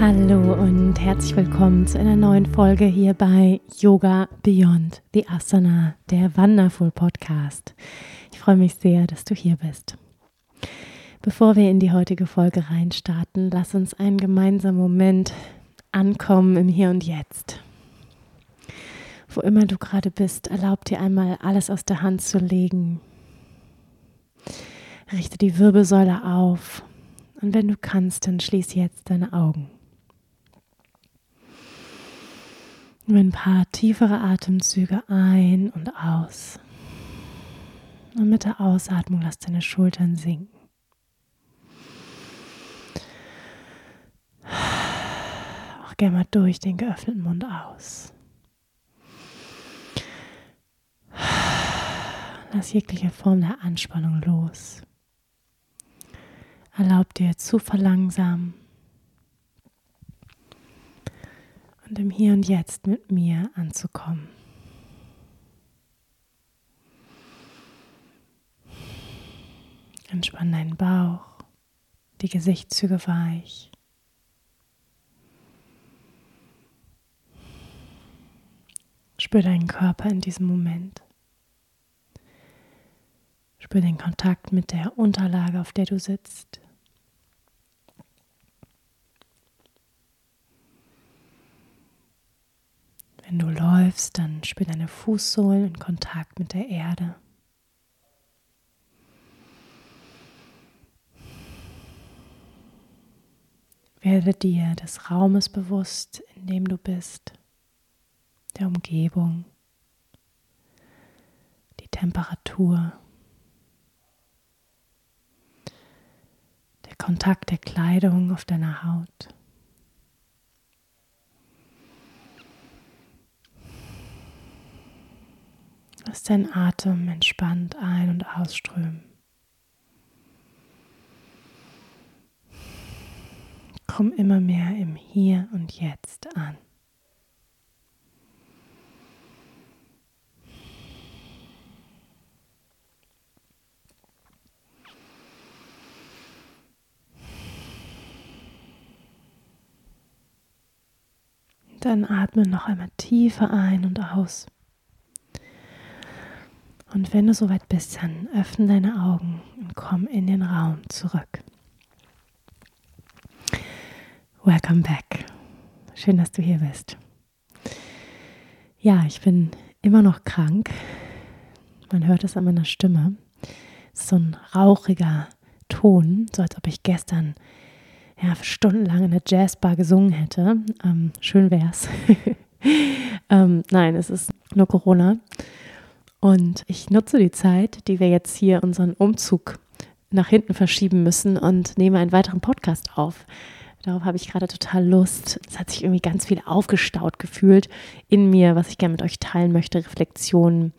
Hallo und herzlich willkommen zu einer neuen Folge hier bei Yoga Beyond the Asana, der Wonderful Podcast. Ich freue mich sehr, dass du hier bist. Bevor wir in die heutige Folge reinstarten, lass uns einen gemeinsamen Moment ankommen im Hier und Jetzt. Wo immer du gerade bist, erlaub dir einmal alles aus der Hand zu legen. Richte die Wirbelsäule auf und wenn du kannst, dann schließ jetzt deine Augen. Ein paar tiefere Atemzüge ein und aus. Und mit der Ausatmung lass deine Schultern sinken. Auch gerne mal durch den geöffneten Mund aus. Lass jegliche Form der Anspannung los. Erlaub dir zu verlangsamen und im Hier und Jetzt mit mir anzukommen. Entspann deinen Bauch, die Gesichtszüge weich. Spür deinen Körper in diesem Moment. Spür den Kontakt mit der Unterlage, auf der du sitzt. Wenn du läufst, dann spür deine Fußsohlen in Kontakt mit der Erde. Werde dir des Raumes bewusst, in dem du bist, der Umgebung, die Temperatur, der Kontakt der Kleidung auf deiner Haut. Lass deinen Atem entspannt ein- und ausströmen. Komm immer mehr im Hier und Jetzt an. Dann atme noch einmal tiefer ein und aus. Und wenn du soweit bist, dann öffne deine Augen und komm in den Raum zurück. Welcome back. Schön, dass du hier bist. Ja, ich bin immer noch krank. Man hört es an meiner Stimme. So ein rauchiger Ton, so als ob ich gestern ja, stundenlang in der Jazzbar gesungen hätte. Ähm, schön wär's. ähm, nein, es ist nur Corona. Und ich nutze die Zeit, die wir jetzt hier unseren Umzug nach hinten verschieben müssen und nehme einen weiteren Podcast auf. Darauf habe ich gerade total Lust. Es hat sich irgendwie ganz viel aufgestaut gefühlt in mir, was ich gerne mit euch teilen möchte. Reflexionen,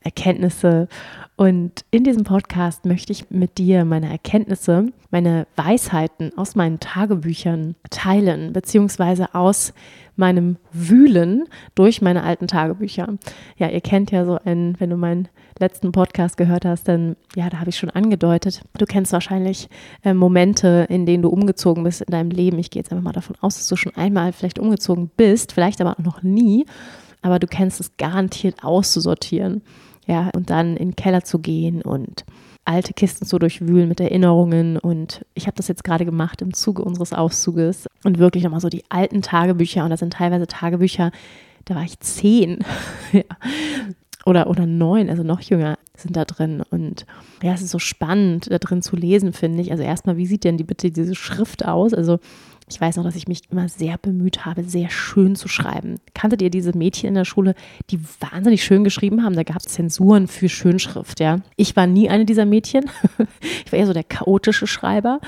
Erkenntnisse. Und in diesem Podcast möchte ich mit dir meine Erkenntnisse, meine Weisheiten aus meinen Tagebüchern teilen, beziehungsweise aus meinem Wühlen durch meine alten Tagebücher. Ja, ihr kennt ja so einen, wenn du meinen letzten Podcast gehört hast, dann, ja, da habe ich schon angedeutet, du kennst wahrscheinlich äh, Momente, in denen du umgezogen bist in deinem Leben. Ich gehe jetzt einfach mal davon aus, dass du schon einmal vielleicht umgezogen bist, vielleicht aber auch noch nie, aber du kennst es garantiert auszusortieren. Ja, und dann in den Keller zu gehen und alte Kisten zu durchwühlen mit Erinnerungen. Und ich habe das jetzt gerade gemacht im Zuge unseres Auszuges und wirklich nochmal so die alten Tagebücher. Und das sind teilweise Tagebücher, da war ich zehn ja. oder, oder neun, also noch jünger. sind da drin. Und ja, es ist so spannend, da drin zu lesen, finde ich. Also erstmal, wie sieht denn die bitte diese Schrift aus? Also ich weiß noch, dass ich mich immer sehr bemüht habe, sehr schön zu schreiben. Kanntet ihr diese Mädchen in der Schule, die wahnsinnig schön geschrieben haben? Da gab es Zensuren für Schönschrift, ja. Ich war nie eine dieser Mädchen. ich war eher so der chaotische Schreiber.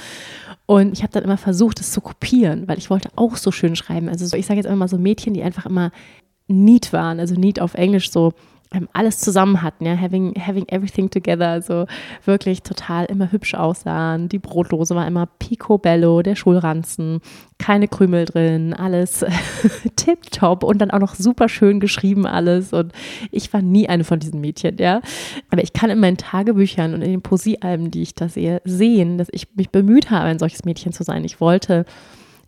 Und ich habe dann immer versucht, es zu kopieren, weil ich wollte auch so schön schreiben. Also ich sage jetzt immer mal so Mädchen, die einfach immer neat waren. Also neat auf Englisch so alles zusammen hatten, ja, having, having everything together, also wirklich total immer hübsch aussahen. Die Brotdose war immer picobello, der Schulranzen, keine Krümel drin, alles tipptopp und dann auch noch super schön geschrieben alles und ich war nie eine von diesen Mädchen, ja. Aber ich kann in meinen Tagebüchern und in den Poesiealben, die ich da sehe, sehen, dass ich mich bemüht habe, ein solches Mädchen zu sein. Ich wollte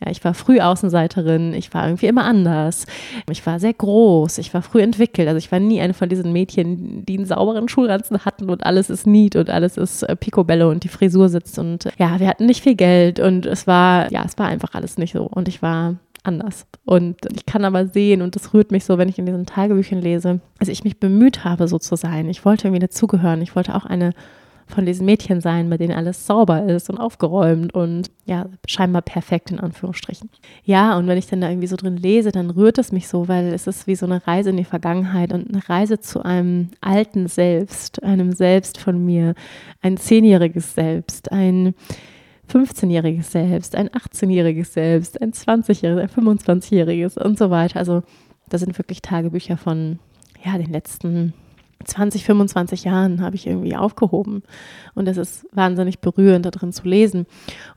ja, ich war früh Außenseiterin, ich war irgendwie immer anders. Ich war sehr groß, ich war früh entwickelt. Also ich war nie eine von diesen Mädchen, die einen sauberen Schulranzen hatten und alles ist neat und alles ist äh, picobello und die Frisur sitzt. Und ja, wir hatten nicht viel Geld und es war, ja, es war einfach alles nicht so. Und ich war anders. Und ich kann aber sehen, und das rührt mich so, wenn ich in diesen Tagebüchern lese, dass ich mich bemüht habe, so zu sein. Ich wollte irgendwie dazugehören. Ich wollte auch eine von diesen Mädchen sein, bei denen alles sauber ist und aufgeräumt und ja, scheinbar perfekt in Anführungsstrichen. Ja, und wenn ich dann da irgendwie so drin lese, dann rührt es mich so, weil es ist wie so eine Reise in die Vergangenheit und eine Reise zu einem alten Selbst, einem Selbst von mir, ein zehnjähriges Selbst, ein 15-jähriges Selbst, ein 18-jähriges Selbst, ein 20-jähriges, ein 25-jähriges und so weiter. Also das sind wirklich Tagebücher von ja, den letzten 20, 25 Jahren habe ich irgendwie aufgehoben. Und es ist wahnsinnig berührend, da drin zu lesen.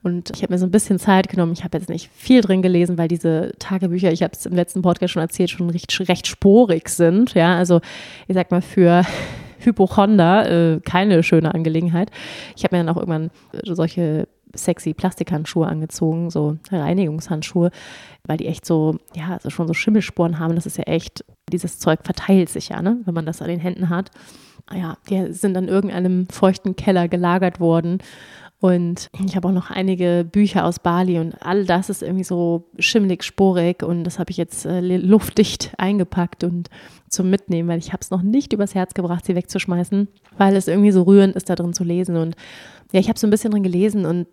Und ich habe mir so ein bisschen Zeit genommen. Ich habe jetzt nicht viel drin gelesen, weil diese Tagebücher, ich habe es im letzten Podcast schon erzählt, schon recht, recht sporig sind. Ja, also ich sag mal für Hypochonder äh, keine schöne Angelegenheit. Ich habe mir dann auch irgendwann solche sexy Plastikhandschuhe angezogen, so Reinigungshandschuhe, weil die echt so, ja, also schon so Schimmelsporen haben. Das ist ja echt, dieses Zeug verteilt sich ja, ne, wenn man das an den Händen hat. Ja, die sind an irgendeinem feuchten Keller gelagert worden. Und ich habe auch noch einige Bücher aus Bali und all das ist irgendwie so schimmelig, sporig und das habe ich jetzt äh, luftdicht eingepackt und zum Mitnehmen, weil ich habe es noch nicht übers Herz gebracht, sie wegzuschmeißen, weil es irgendwie so rührend ist, da drin zu lesen. Und ja, ich habe so ein bisschen drin gelesen und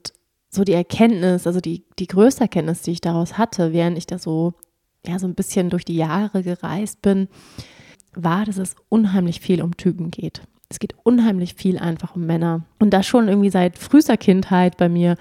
so die Erkenntnis, also die, die größte Erkenntnis, die ich daraus hatte, während ich da so, ja, so ein bisschen durch die Jahre gereist bin, war, dass es unheimlich viel um Typen geht. Es geht unheimlich viel einfach um Männer. Und das schon irgendwie seit frühester Kindheit bei mir.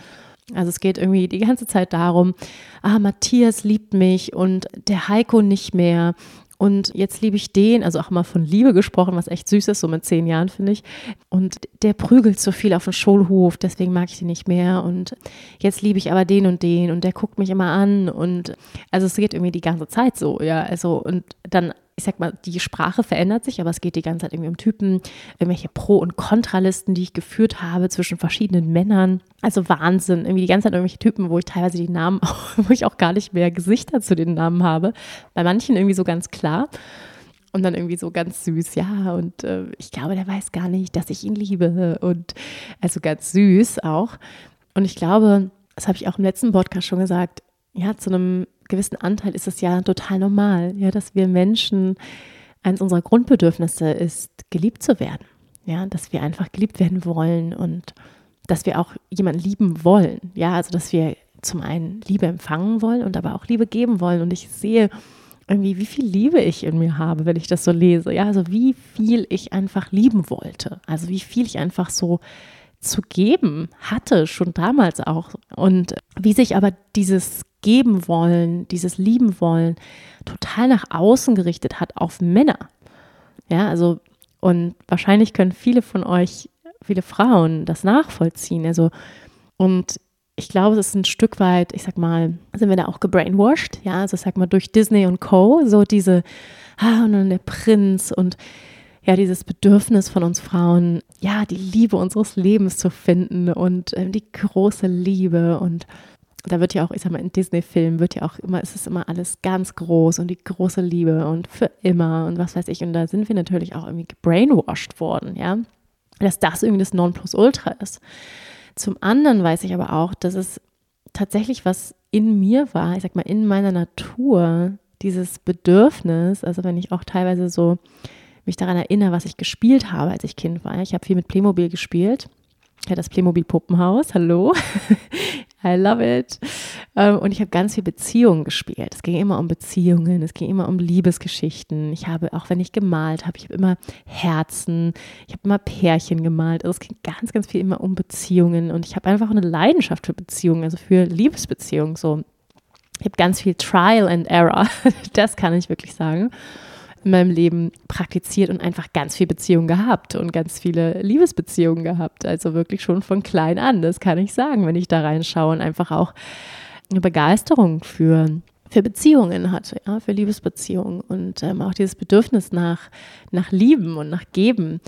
Also es geht irgendwie die ganze Zeit darum, ah, Matthias liebt mich und der Heiko nicht mehr und jetzt liebe ich den, also auch mal von Liebe gesprochen, was echt süß ist, so mit zehn Jahren, finde ich. Und der prügelt so viel auf dem Schulhof, deswegen mag ich den nicht mehr. Und jetzt liebe ich aber den und den und der guckt mich immer an. Und also es geht irgendwie die ganze Zeit so, ja. Also und dann ich sag mal, die Sprache verändert sich, aber es geht die ganze Zeit irgendwie um Typen, irgendwelche Pro- und Kontralisten, die ich geführt habe zwischen verschiedenen Männern. Also Wahnsinn, irgendwie die ganze Zeit irgendwelche Typen, wo ich teilweise die Namen, wo ich auch gar nicht mehr Gesichter zu den Namen habe. Bei manchen irgendwie so ganz klar. Und dann irgendwie so ganz süß, ja, und äh, ich glaube, der weiß gar nicht, dass ich ihn liebe. Und also ganz süß auch. Und ich glaube, das habe ich auch im letzten Podcast schon gesagt, ja, zu einem gewissen Anteil ist es ja total normal, ja, dass wir Menschen, eines unserer Grundbedürfnisse ist, geliebt zu werden. Ja, dass wir einfach geliebt werden wollen und dass wir auch jemanden lieben wollen. Ja, also dass wir zum einen Liebe empfangen wollen und aber auch Liebe geben wollen. Und ich sehe irgendwie, wie viel Liebe ich in mir habe, wenn ich das so lese. Ja, also wie viel ich einfach lieben wollte. Also wie viel ich einfach so zu geben hatte, schon damals auch. Und wie sich aber dieses geben wollen, dieses lieben wollen, total nach außen gerichtet hat auf Männer. Ja, also, und wahrscheinlich können viele von euch, viele Frauen das nachvollziehen. Also, und ich glaube, es ist ein Stück weit, ich sag mal, sind wir da auch gebrainwashed, ja, also sag mal durch Disney und Co., so diese, ah, und dann der Prinz und ja, dieses Bedürfnis von uns Frauen, ja, die Liebe unseres Lebens zu finden und äh, die große Liebe und da wird ja auch, ich sag mal, in Disney-Filmen wird ja auch immer, es ist immer alles ganz groß und die große Liebe und für immer und was weiß ich. Und da sind wir natürlich auch irgendwie gebrainwashed worden, ja, dass das irgendwie das Nonplusultra ist. Zum anderen weiß ich aber auch, dass es tatsächlich was in mir war, ich sag mal, in meiner Natur, dieses Bedürfnis, also wenn ich auch teilweise so mich daran erinnere, was ich gespielt habe, als ich Kind war. Ich habe viel mit Playmobil gespielt. Ja, das Playmobil Puppenhaus, hallo. I love it. Ähm, und ich habe ganz viel Beziehungen gespielt. Es ging immer um Beziehungen, es ging immer um Liebesgeschichten. Ich habe, auch wenn ich gemalt habe, ich habe immer Herzen, ich habe immer Pärchen gemalt. Also es ging ganz, ganz viel immer um Beziehungen. Und ich habe einfach eine Leidenschaft für Beziehungen, also für Liebesbeziehungen. So. Ich habe ganz viel Trial and Error, das kann ich wirklich sagen in meinem Leben praktiziert und einfach ganz viel Beziehungen gehabt und ganz viele Liebesbeziehungen gehabt. Also wirklich schon von klein an, das kann ich sagen, wenn ich da reinschaue und einfach auch eine Begeisterung für, für Beziehungen hatte, ja, für Liebesbeziehungen und ähm, auch dieses Bedürfnis nach, nach Lieben und nach Geben.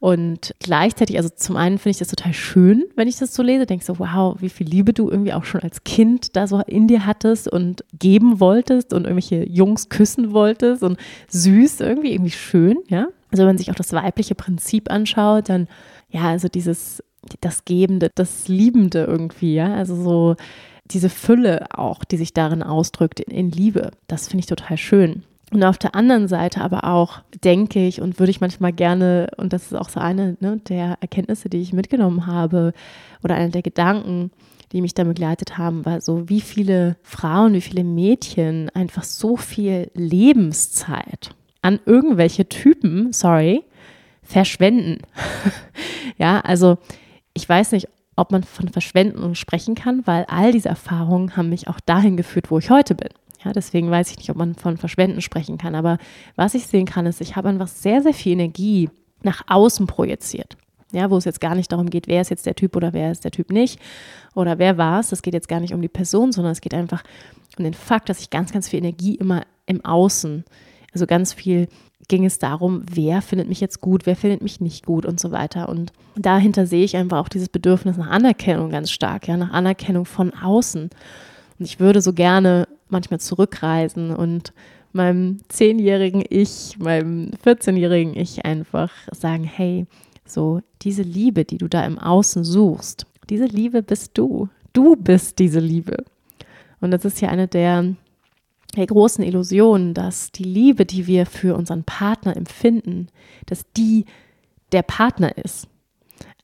Und gleichzeitig, also zum einen finde ich das total schön, wenn ich das so lese, denke so, wow, wie viel Liebe du irgendwie auch schon als Kind da so in dir hattest und geben wolltest und irgendwelche Jungs küssen wolltest und süß, irgendwie, irgendwie schön, ja. Also wenn man sich auch das weibliche Prinzip anschaut, dann, ja, also dieses, das Gebende, das Liebende irgendwie, ja, also so diese Fülle auch, die sich darin ausdrückt in Liebe, das finde ich total schön. Und auf der anderen Seite aber auch denke ich und würde ich manchmal gerne, und das ist auch so eine ne, der Erkenntnisse, die ich mitgenommen habe, oder einer der Gedanken, die mich da begleitet haben, war so, wie viele Frauen, wie viele Mädchen einfach so viel Lebenszeit an irgendwelche Typen, sorry, verschwenden. ja, also ich weiß nicht, ob man von Verschwenden sprechen kann, weil all diese Erfahrungen haben mich auch dahin geführt, wo ich heute bin. Ja, deswegen weiß ich nicht, ob man von Verschwenden sprechen kann. Aber was ich sehen kann, ist, ich habe einfach sehr, sehr viel Energie nach außen projiziert. Ja, wo es jetzt gar nicht darum geht, wer ist jetzt der Typ oder wer ist der Typ nicht oder wer war es. Das geht jetzt gar nicht um die Person, sondern es geht einfach um den Fakt, dass ich ganz, ganz viel Energie immer im Außen, also ganz viel ging es darum, wer findet mich jetzt gut, wer findet mich nicht gut und so weiter. Und dahinter sehe ich einfach auch dieses Bedürfnis nach Anerkennung ganz stark, ja, nach Anerkennung von außen. Und ich würde so gerne manchmal zurückreisen und meinem zehnjährigen Ich, meinem 14-jährigen Ich einfach sagen, hey, so diese Liebe, die du da im Außen suchst, diese Liebe bist du. Du bist diese Liebe. Und das ist ja eine der, der großen Illusionen, dass die Liebe, die wir für unseren Partner empfinden, dass die der Partner ist.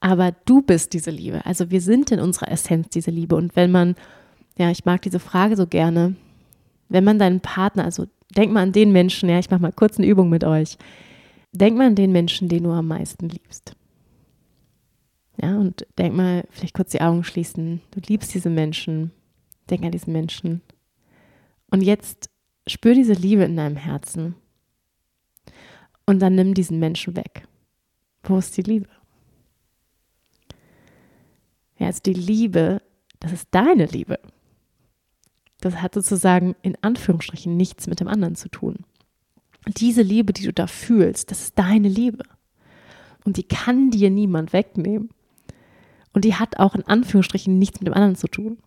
Aber du bist diese Liebe. Also wir sind in unserer Essenz diese Liebe. Und wenn man, ja, ich mag diese Frage so gerne, wenn man deinen Partner, also denk mal an den Menschen, ja, ich mache mal kurz eine Übung mit euch. Denk mal an den Menschen, den du am meisten liebst. Ja, und denk mal, vielleicht kurz die Augen schließen. Du liebst diese Menschen. Denk an diesen Menschen. Und jetzt spür diese Liebe in deinem Herzen. Und dann nimm diesen Menschen weg. Wo ist die Liebe? Ja, also die Liebe, das ist deine Liebe. Das hat sozusagen in Anführungsstrichen nichts mit dem anderen zu tun. Diese Liebe, die du da fühlst, das ist deine Liebe. Und die kann dir niemand wegnehmen. Und die hat auch in Anführungsstrichen nichts mit dem anderen zu tun.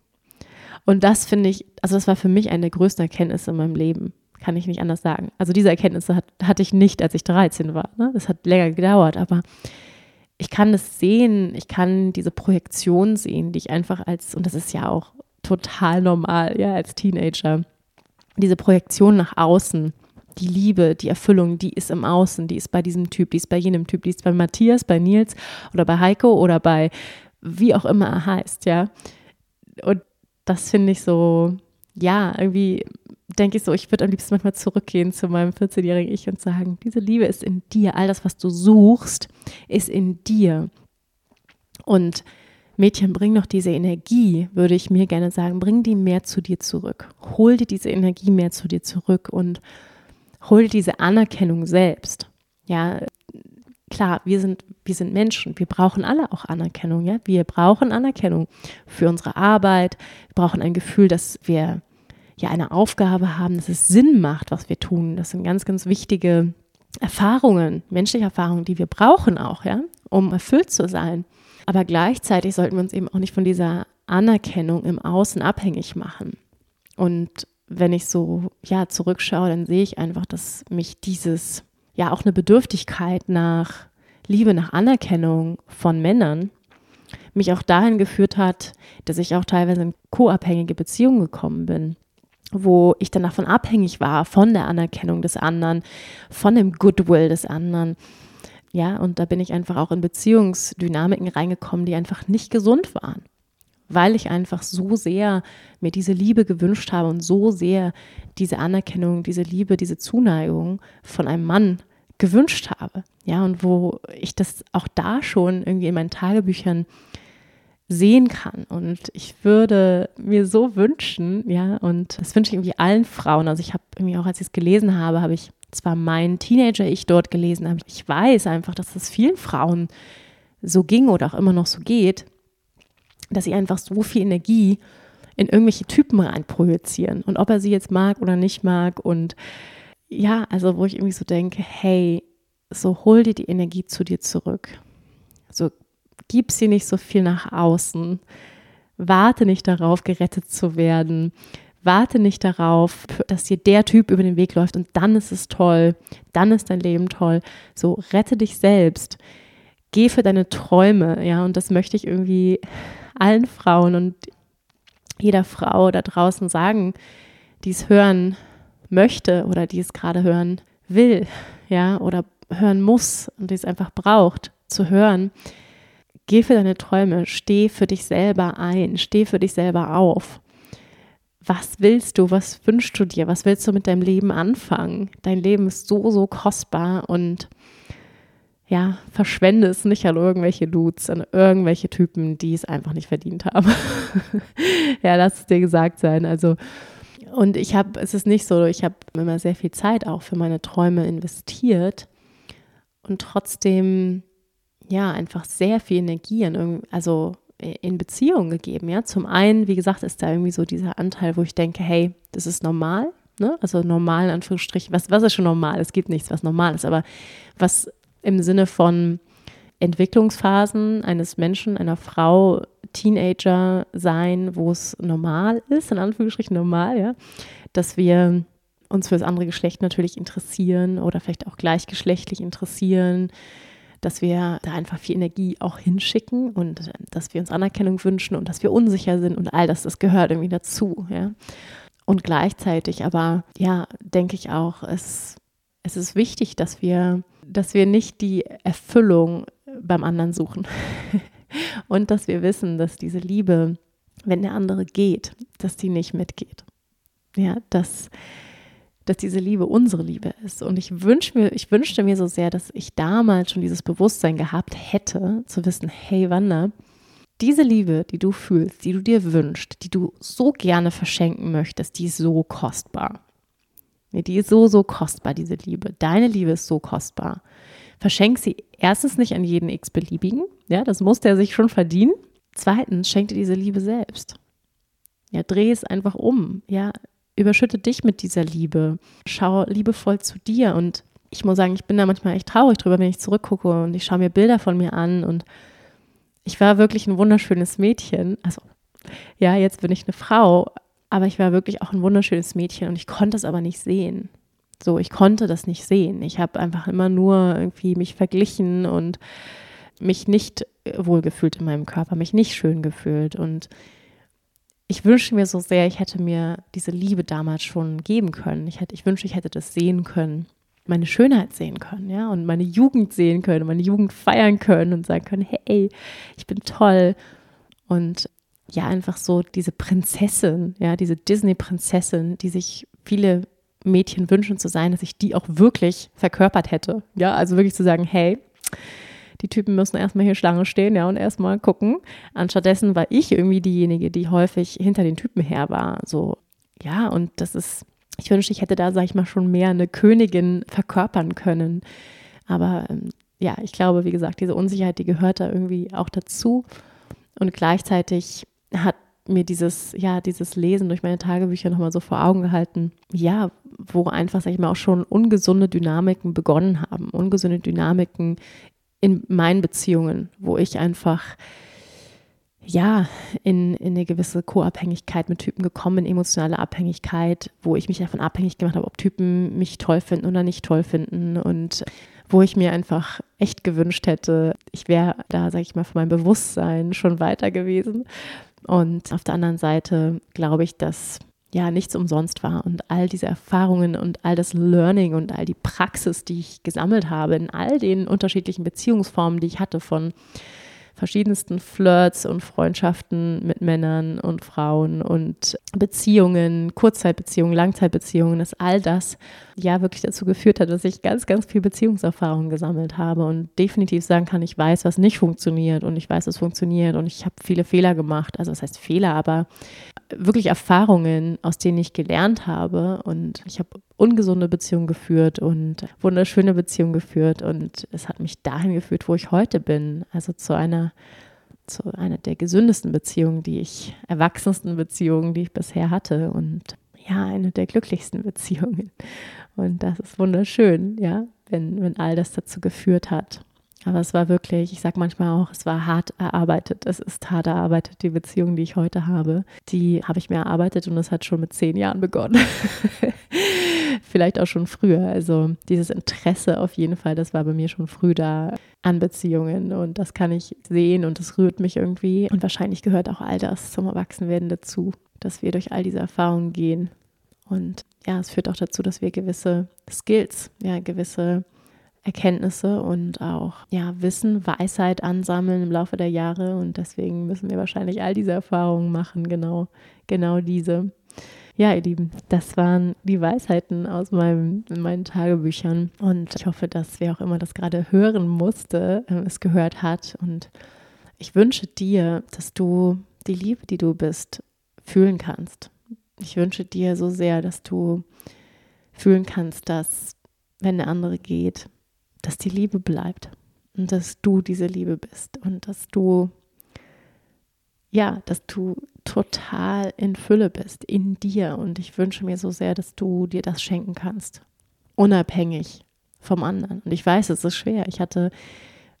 Und das finde ich, also das war für mich eine der größten Erkenntnisse in meinem Leben. Kann ich nicht anders sagen. Also diese Erkenntnisse hat, hatte ich nicht, als ich 13 war. Ne? Das hat länger gedauert, aber ich kann das sehen, ich kann diese Projektion sehen, die ich einfach als, und das ist ja auch total normal, ja, als Teenager. Diese Projektion nach außen, die Liebe, die Erfüllung, die ist im Außen, die ist bei diesem Typ, die ist bei jenem Typ, die ist bei Matthias, bei Nils oder bei Heiko oder bei wie auch immer er heißt, ja. Und das finde ich so, ja, irgendwie denke ich so, ich würde am liebsten manchmal zurückgehen zu meinem 14-jährigen Ich und sagen, diese Liebe ist in dir, all das, was du suchst, ist in dir. Und Mädchen, bring doch diese Energie, würde ich mir gerne sagen, bring die mehr zu dir zurück. Hol dir diese Energie mehr zu dir zurück und hol dir diese Anerkennung selbst. Ja, klar, wir sind, wir sind Menschen, wir brauchen alle auch Anerkennung, ja. Wir brauchen Anerkennung für unsere Arbeit, wir brauchen ein Gefühl, dass wir ja eine Aufgabe haben, dass es Sinn macht, was wir tun. Das sind ganz, ganz wichtige Erfahrungen, menschliche Erfahrungen, die wir brauchen auch, ja, um erfüllt zu sein. Aber gleichzeitig sollten wir uns eben auch nicht von dieser Anerkennung im Außen abhängig machen. Und wenn ich so ja zurückschaue, dann sehe ich einfach, dass mich dieses ja auch eine Bedürftigkeit nach Liebe, nach Anerkennung von Männern mich auch dahin geführt hat, dass ich auch teilweise in co-abhängige Beziehungen gekommen bin. wo ich dann davon abhängig war, von der Anerkennung des anderen, von dem Goodwill des anderen. Ja, und da bin ich einfach auch in Beziehungsdynamiken reingekommen, die einfach nicht gesund waren, weil ich einfach so sehr mir diese Liebe gewünscht habe und so sehr diese Anerkennung, diese Liebe, diese Zuneigung von einem Mann gewünscht habe. Ja, und wo ich das auch da schon irgendwie in meinen Tagebüchern sehen kann. Und ich würde mir so wünschen, ja, und das wünsche ich irgendwie allen Frauen. Also ich habe irgendwie auch, als ich es gelesen habe, habe ich zwar mein Teenager-Ich dort gelesen, aber ich weiß einfach, dass es vielen Frauen so ging oder auch immer noch so geht, dass sie einfach so viel Energie in irgendwelche Typen reinprojizieren. Und ob er sie jetzt mag oder nicht mag. Und ja, also wo ich irgendwie so denke, hey, so hol dir die Energie zu dir zurück. So gib sie nicht so viel nach außen. Warte nicht darauf, gerettet zu werden. Warte nicht darauf, dass dir der Typ über den Weg läuft und dann ist es toll. Dann ist dein Leben toll. So, rette dich selbst. Geh für deine Träume. Ja, und das möchte ich irgendwie allen Frauen und jeder Frau da draußen sagen, die es hören möchte oder die es gerade hören will. Ja, oder hören muss und die es einfach braucht zu hören Geh für deine Träume, steh für dich selber ein, steh für dich selber auf. Was willst du? Was wünschst du dir? Was willst du mit deinem Leben anfangen? Dein Leben ist so, so kostbar und ja, verschwende es nicht an irgendwelche Dudes, an irgendwelche Typen, die es einfach nicht verdient haben. ja, lass es dir gesagt sein. Also, und ich habe, es ist nicht so, ich habe immer sehr viel Zeit auch für meine Träume investiert und trotzdem ja einfach sehr viel Energie in, also in Beziehungen gegeben. Ja, zum einen, wie gesagt, ist da irgendwie so dieser Anteil, wo ich denke, hey, das ist normal. Ne? Also normal in Anführungsstrichen. Was, was ist schon normal? Es gibt nichts, was normal ist. Aber was im Sinne von Entwicklungsphasen eines Menschen, einer Frau, Teenager sein, wo es normal ist, in Anführungsstrichen normal, ja, dass wir uns für das andere Geschlecht natürlich interessieren oder vielleicht auch gleichgeschlechtlich interessieren, dass wir da einfach viel Energie auch hinschicken und äh, dass wir uns Anerkennung wünschen und dass wir unsicher sind und all das, das gehört irgendwie dazu, ja. Und gleichzeitig aber, ja, denke ich auch, es, es ist wichtig, dass wir, dass wir nicht die Erfüllung beim anderen suchen und dass wir wissen, dass diese Liebe, wenn der andere geht, dass die nicht mitgeht. Ja, dass dass diese Liebe unsere Liebe ist. Und ich, wünsch mir, ich wünschte mir so sehr, dass ich damals schon dieses Bewusstsein gehabt hätte, zu wissen, hey Wanda, diese Liebe, die du fühlst, die du dir wünschst, die du so gerne verschenken möchtest, die ist so kostbar. Die ist so, so kostbar, diese Liebe. Deine Liebe ist so kostbar. Verschenk sie erstens nicht an jeden x-beliebigen, ja, das muss der sich schon verdienen. Zweitens, schenk dir diese Liebe selbst. Ja, dreh es einfach um. Ja, überschütte dich mit dieser Liebe. Schau liebevoll zu dir. Und ich muss sagen, ich bin da manchmal echt traurig drüber, wenn ich zurückgucke und ich schaue mir Bilder von mir an. Und ich war wirklich ein wunderschönes Mädchen. Also, ja, jetzt bin ich eine Frau, aber ich war wirklich auch ein wunderschönes Mädchen und ich konnte es aber nicht sehen. So, ich konnte das nicht sehen. Ich habe einfach immer nur irgendwie mich verglichen und mich nicht wohlgefühlt in meinem Körper, mich nicht schön gefühlt. Und ich wünsche mir so sehr, ich hätte mir diese Liebe damals schon geben können. Ich, hätte, ich wünsche, ich hätte das sehen können, meine Schönheit sehen können, ja, und meine Jugend sehen können, meine Jugend feiern können und sagen können, hey, ich bin toll. Und ja, einfach so diese Prinzessin, ja, diese Disney-Prinzessin, die sich viele Mädchen wünschen zu sein, dass ich die auch wirklich verkörpert hätte. Ja, also wirklich zu sagen, hey, die Typen müssen erstmal hier Schlange stehen, ja, und erstmal gucken. Anstattdessen war ich irgendwie diejenige, die häufig hinter den Typen her war. So, ja, und das ist, ich wünschte, ich hätte da, sag ich mal, schon mehr eine Königin verkörpern können. Aber ähm, ja, ich glaube, wie gesagt, diese Unsicherheit, die gehört da irgendwie auch dazu. Und gleichzeitig hat mir dieses, ja, dieses Lesen durch meine Tagebücher nochmal so vor Augen gehalten, ja, wo einfach, sag ich mal, auch schon ungesunde Dynamiken begonnen haben. Ungesunde Dynamiken in meinen Beziehungen, wo ich einfach ja, in, in eine gewisse Co-Abhängigkeit mit Typen gekommen, emotionale Abhängigkeit, wo ich mich davon abhängig gemacht habe, ob Typen mich toll finden oder nicht toll finden und wo ich mir einfach echt gewünscht hätte, ich wäre da, sage ich mal, von meinem Bewusstsein schon weiter gewesen. Und auf der anderen Seite glaube ich, dass ja nichts umsonst war. Und all diese Erfahrungen und all das Learning und all die Praxis, die ich gesammelt habe in all den unterschiedlichen Beziehungsformen, die ich hatte von verschiedensten Flirts und Freundschaften mit Männern und Frauen und Beziehungen, Kurzzeitbeziehungen, Langzeitbeziehungen, dass all das ja wirklich dazu geführt hat, dass ich ganz, ganz viel Beziehungserfahrung gesammelt habe und definitiv sagen kann, ich weiß, was nicht funktioniert und ich weiß, was funktioniert und ich habe viele Fehler gemacht. Also was heißt Fehler, aber wirklich Erfahrungen, aus denen ich gelernt habe. Und ich habe ungesunde Beziehungen geführt und wunderschöne Beziehungen geführt. Und es hat mich dahin geführt, wo ich heute bin. Also zu einer, zu einer der gesündesten Beziehungen, die ich, erwachsensten Beziehungen, die ich bisher hatte. Und ja, eine der glücklichsten Beziehungen. Und das ist wunderschön, ja, wenn, wenn all das dazu geführt hat. Aber es war wirklich, ich sage manchmal auch, es war hart erarbeitet. Es ist hart erarbeitet, die Beziehung, die ich heute habe. Die habe ich mir erarbeitet und es hat schon mit zehn Jahren begonnen. Vielleicht auch schon früher. Also dieses Interesse auf jeden Fall, das war bei mir schon früh da an Beziehungen und das kann ich sehen und das rührt mich irgendwie. Und wahrscheinlich gehört auch all das zum Erwachsenwerden dazu, dass wir durch all diese Erfahrungen gehen. Und ja, es führt auch dazu, dass wir gewisse Skills, ja, gewisse Erkenntnisse und auch ja, Wissen, Weisheit ansammeln im Laufe der Jahre. Und deswegen müssen wir wahrscheinlich all diese Erfahrungen machen, genau, genau diese. Ja, ihr Lieben, das waren die Weisheiten aus meinem, meinen Tagebüchern. Und ich hoffe, dass wer auch immer das gerade hören musste, äh, es gehört hat. Und ich wünsche dir, dass du die Liebe, die du bist, fühlen kannst. Ich wünsche dir so sehr, dass du fühlen kannst, dass wenn der andere geht, dass die Liebe bleibt und dass du diese Liebe bist und dass du, ja, dass du total in Fülle bist, in dir. Und ich wünsche mir so sehr, dass du dir das schenken kannst, unabhängig vom anderen. Und ich weiß, es ist schwer. Ich hatte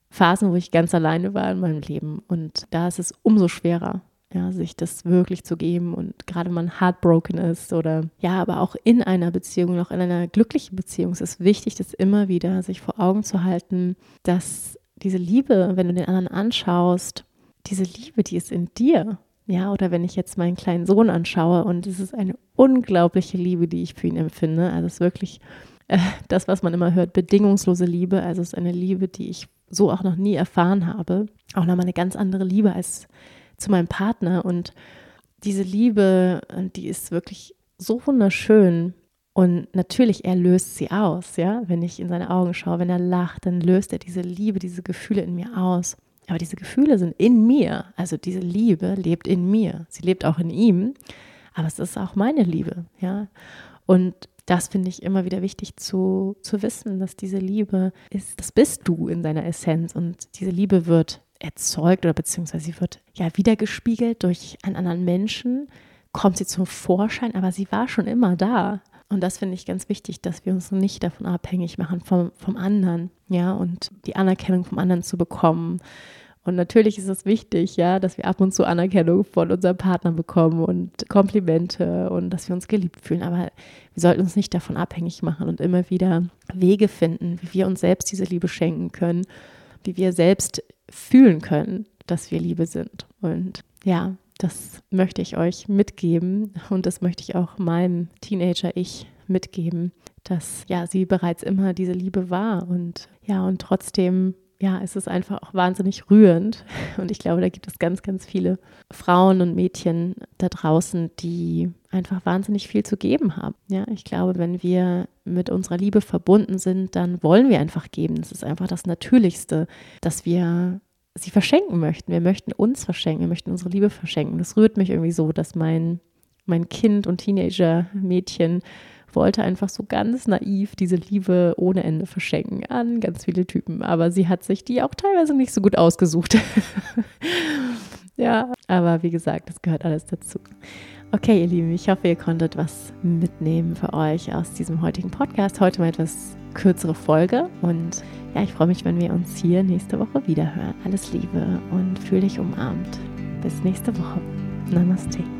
Phasen, wo ich ganz alleine war in meinem Leben und da ist es umso schwerer, ja, sich das wirklich zu geben und gerade man heartbroken ist oder ja, aber auch in einer Beziehung, auch in einer glücklichen Beziehung, es ist wichtig, das immer wieder sich vor Augen zu halten, dass diese Liebe, wenn du den anderen anschaust, diese Liebe, die ist in dir. Ja, oder wenn ich jetzt meinen kleinen Sohn anschaue und es ist eine unglaubliche Liebe, die ich für ihn empfinde. Also es ist wirklich äh, das, was man immer hört, bedingungslose Liebe. Also es ist eine Liebe, die ich so auch noch nie erfahren habe. Auch nochmal eine ganz andere Liebe als zu meinem Partner. Und diese Liebe, die ist wirklich so wunderschön. Und natürlich, er löst sie aus, ja. Wenn ich in seine Augen schaue, wenn er lacht, dann löst er diese Liebe, diese Gefühle in mir aus. Aber diese Gefühle sind in mir. Also diese Liebe lebt in mir. Sie lebt auch in ihm. Aber es ist auch meine Liebe, ja. Und das finde ich immer wieder wichtig zu, zu wissen, dass diese Liebe ist, das bist du in deiner Essenz und diese Liebe wird erzeugt oder beziehungsweise sie wird ja wiedergespiegelt durch einen anderen Menschen, kommt sie zum Vorschein, aber sie war schon immer da. Und das finde ich ganz wichtig, dass wir uns nicht davon abhängig machen vom, vom anderen, ja, und die Anerkennung vom anderen zu bekommen. Und natürlich ist es wichtig, ja, dass wir ab und zu Anerkennung von unserem Partner bekommen und Komplimente und dass wir uns geliebt fühlen. Aber wir sollten uns nicht davon abhängig machen und immer wieder Wege finden, wie wir uns selbst diese Liebe schenken können, wie wir selbst fühlen können, dass wir Liebe sind. Und ja, das möchte ich euch mitgeben und das möchte ich auch meinem Teenager-Ich mitgeben, dass ja sie bereits immer diese Liebe war und ja und trotzdem ja, es ist einfach auch wahnsinnig rührend. Und ich glaube, da gibt es ganz, ganz viele Frauen und Mädchen da draußen, die einfach wahnsinnig viel zu geben haben. Ja, ich glaube, wenn wir mit unserer Liebe verbunden sind, dann wollen wir einfach geben. Das ist einfach das Natürlichste, dass wir sie verschenken möchten. Wir möchten uns verschenken, wir möchten unsere Liebe verschenken. Das rührt mich irgendwie so, dass mein, mein Kind und Teenager-Mädchen wollte einfach so ganz naiv diese Liebe ohne Ende verschenken an ganz viele Typen. Aber sie hat sich die auch teilweise nicht so gut ausgesucht. ja, aber wie gesagt, das gehört alles dazu. Okay, ihr Lieben, ich hoffe, ihr konntet was mitnehmen für euch aus diesem heutigen Podcast. Heute mal etwas kürzere Folge und ja, ich freue mich, wenn wir uns hier nächste Woche wieder hören. Alles Liebe und fühle dich umarmt. Bis nächste Woche. Namaste.